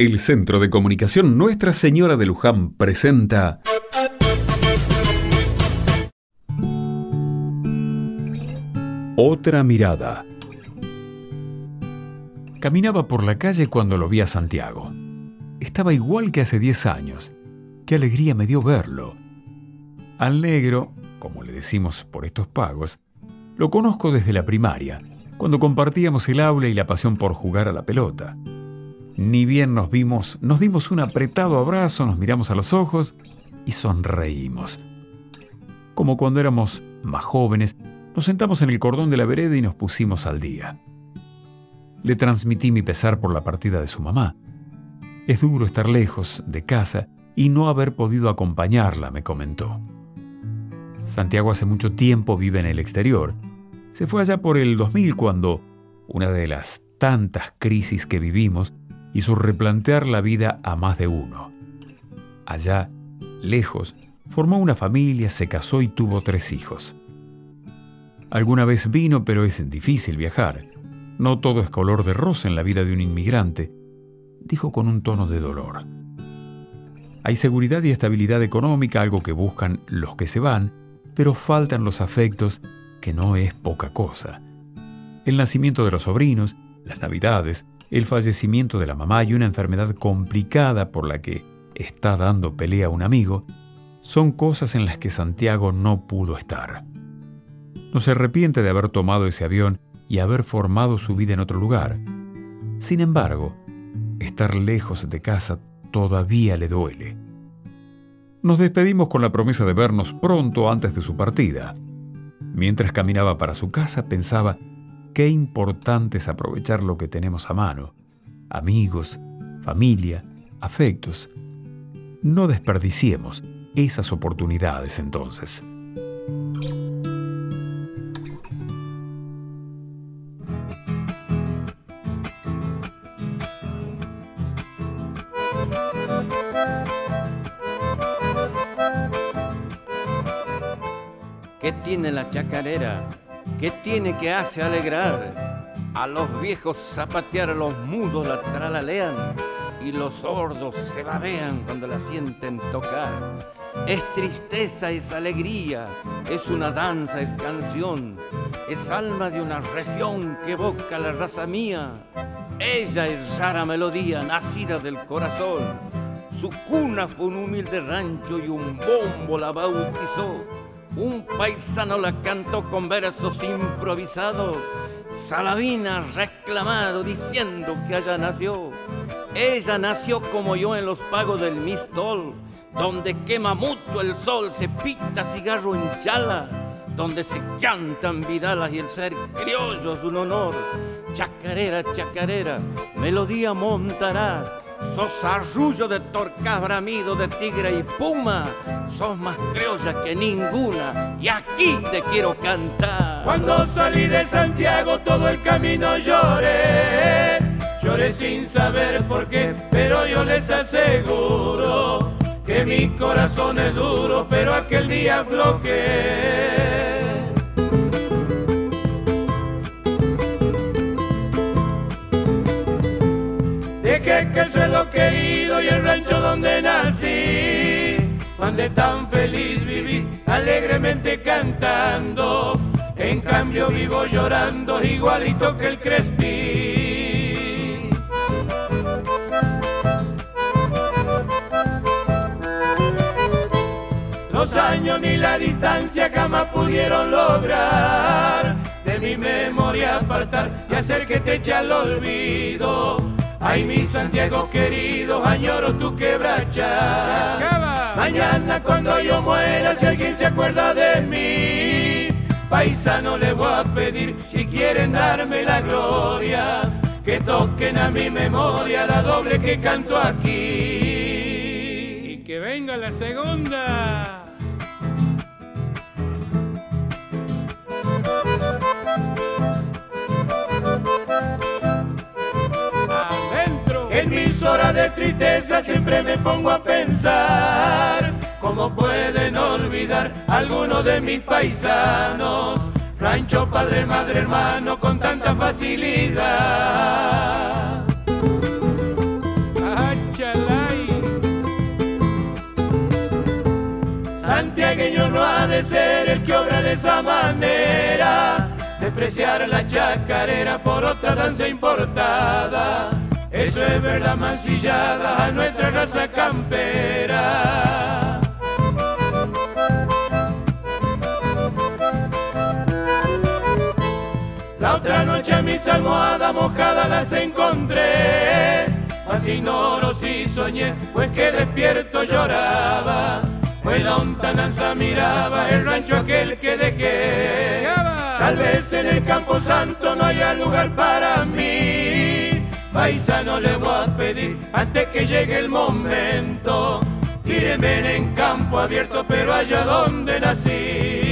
El Centro de Comunicación Nuestra Señora de Luján presenta Otra mirada. Caminaba por la calle cuando lo vi a Santiago. Estaba igual que hace 10 años. Qué alegría me dio verlo. Al negro, como le decimos por estos pagos, lo conozco desde la primaria, cuando compartíamos el aula y la pasión por jugar a la pelota. Ni bien nos vimos, nos dimos un apretado abrazo, nos miramos a los ojos y sonreímos. Como cuando éramos más jóvenes, nos sentamos en el cordón de la vereda y nos pusimos al día. Le transmití mi pesar por la partida de su mamá. Es duro estar lejos de casa y no haber podido acompañarla, me comentó. Santiago hace mucho tiempo vive en el exterior. Se fue allá por el 2000 cuando, una de las tantas crisis que vivimos, hizo replantear la vida a más de uno. Allá, lejos, formó una familia, se casó y tuvo tres hijos. Alguna vez vino, pero es difícil viajar. No todo es color de rosa en la vida de un inmigrante, dijo con un tono de dolor. Hay seguridad y estabilidad económica, algo que buscan los que se van, pero faltan los afectos, que no es poca cosa. El nacimiento de los sobrinos, las navidades, el fallecimiento de la mamá y una enfermedad complicada por la que está dando pelea a un amigo, son cosas en las que Santiago no pudo estar. No se arrepiente de haber tomado ese avión y haber formado su vida en otro lugar. Sin embargo, estar lejos de casa todavía le duele. Nos despedimos con la promesa de vernos pronto antes de su partida. Mientras caminaba para su casa pensaba qué importante es aprovechar lo que tenemos a mano. Amigos, familia, afectos. No desperdiciemos esas oportunidades entonces. ¿Qué tiene la chacarera? ¿Qué tiene que hace alegrar? A los viejos zapatear, a los mudos la tralalean y los sordos se babean cuando la sienten tocar. Es tristeza, es alegría, es una danza, es canción, es alma de una región que evoca la raza mía. Ella es rara melodía, nacida del corazón. Su cuna fue un humilde rancho y un bombo la bautizó un paisano la cantó con versos improvisados. Salavina reclamado diciendo que allá nació. Ella nació como yo en los pagos del Mistol, donde quema mucho el sol, se pita cigarro en chala, donde se cantan vidalas y el ser criollo es un honor. Chacarera, chacarera, melodía montará Sos arrullo de torcas bramido de tigre y puma. Sos más criolla que ninguna y aquí te quiero cantar. Cuando salí de Santiago todo el camino lloré. Lloré sin saber por qué, pero yo les aseguro que mi corazón es duro, pero aquel día aflojé. Que el suelo querido y el rancho donde nací, donde tan feliz viví, alegremente cantando, en cambio vivo llorando igualito que el Crespi. Los años ni la distancia jamás pudieron lograr. De mi memoria apartar y hacer que te eche al olvido Ay, mi Santiago querido, añoro tu quebracha. Mañana cuando yo muera, si alguien se acuerda de mí, paisano le voy a pedir si quieren darme la gloria, que toquen a mi memoria la doble que canto aquí. Y que venga la segunda. En mis horas de tristeza siempre me pongo a pensar cómo pueden olvidar algunos de mis paisanos, rancho, padre, madre, hermano, con tanta facilidad. Santiagueño no ha de ser el que obra de esa manera, despreciar la chacarera por otra danza importada. Eso es ver la mancillada a nuestra raza campera. La otra noche a mis almohadas mojadas las encontré, así no lo sí soñé, pues que despierto lloraba pues la lontananza miraba el rancho aquel que dejé. Tal vez en el campo santo no haya lugar para mí. Paisano le voy a pedir antes que llegue el momento. Tíreme en campo abierto, pero allá donde nací.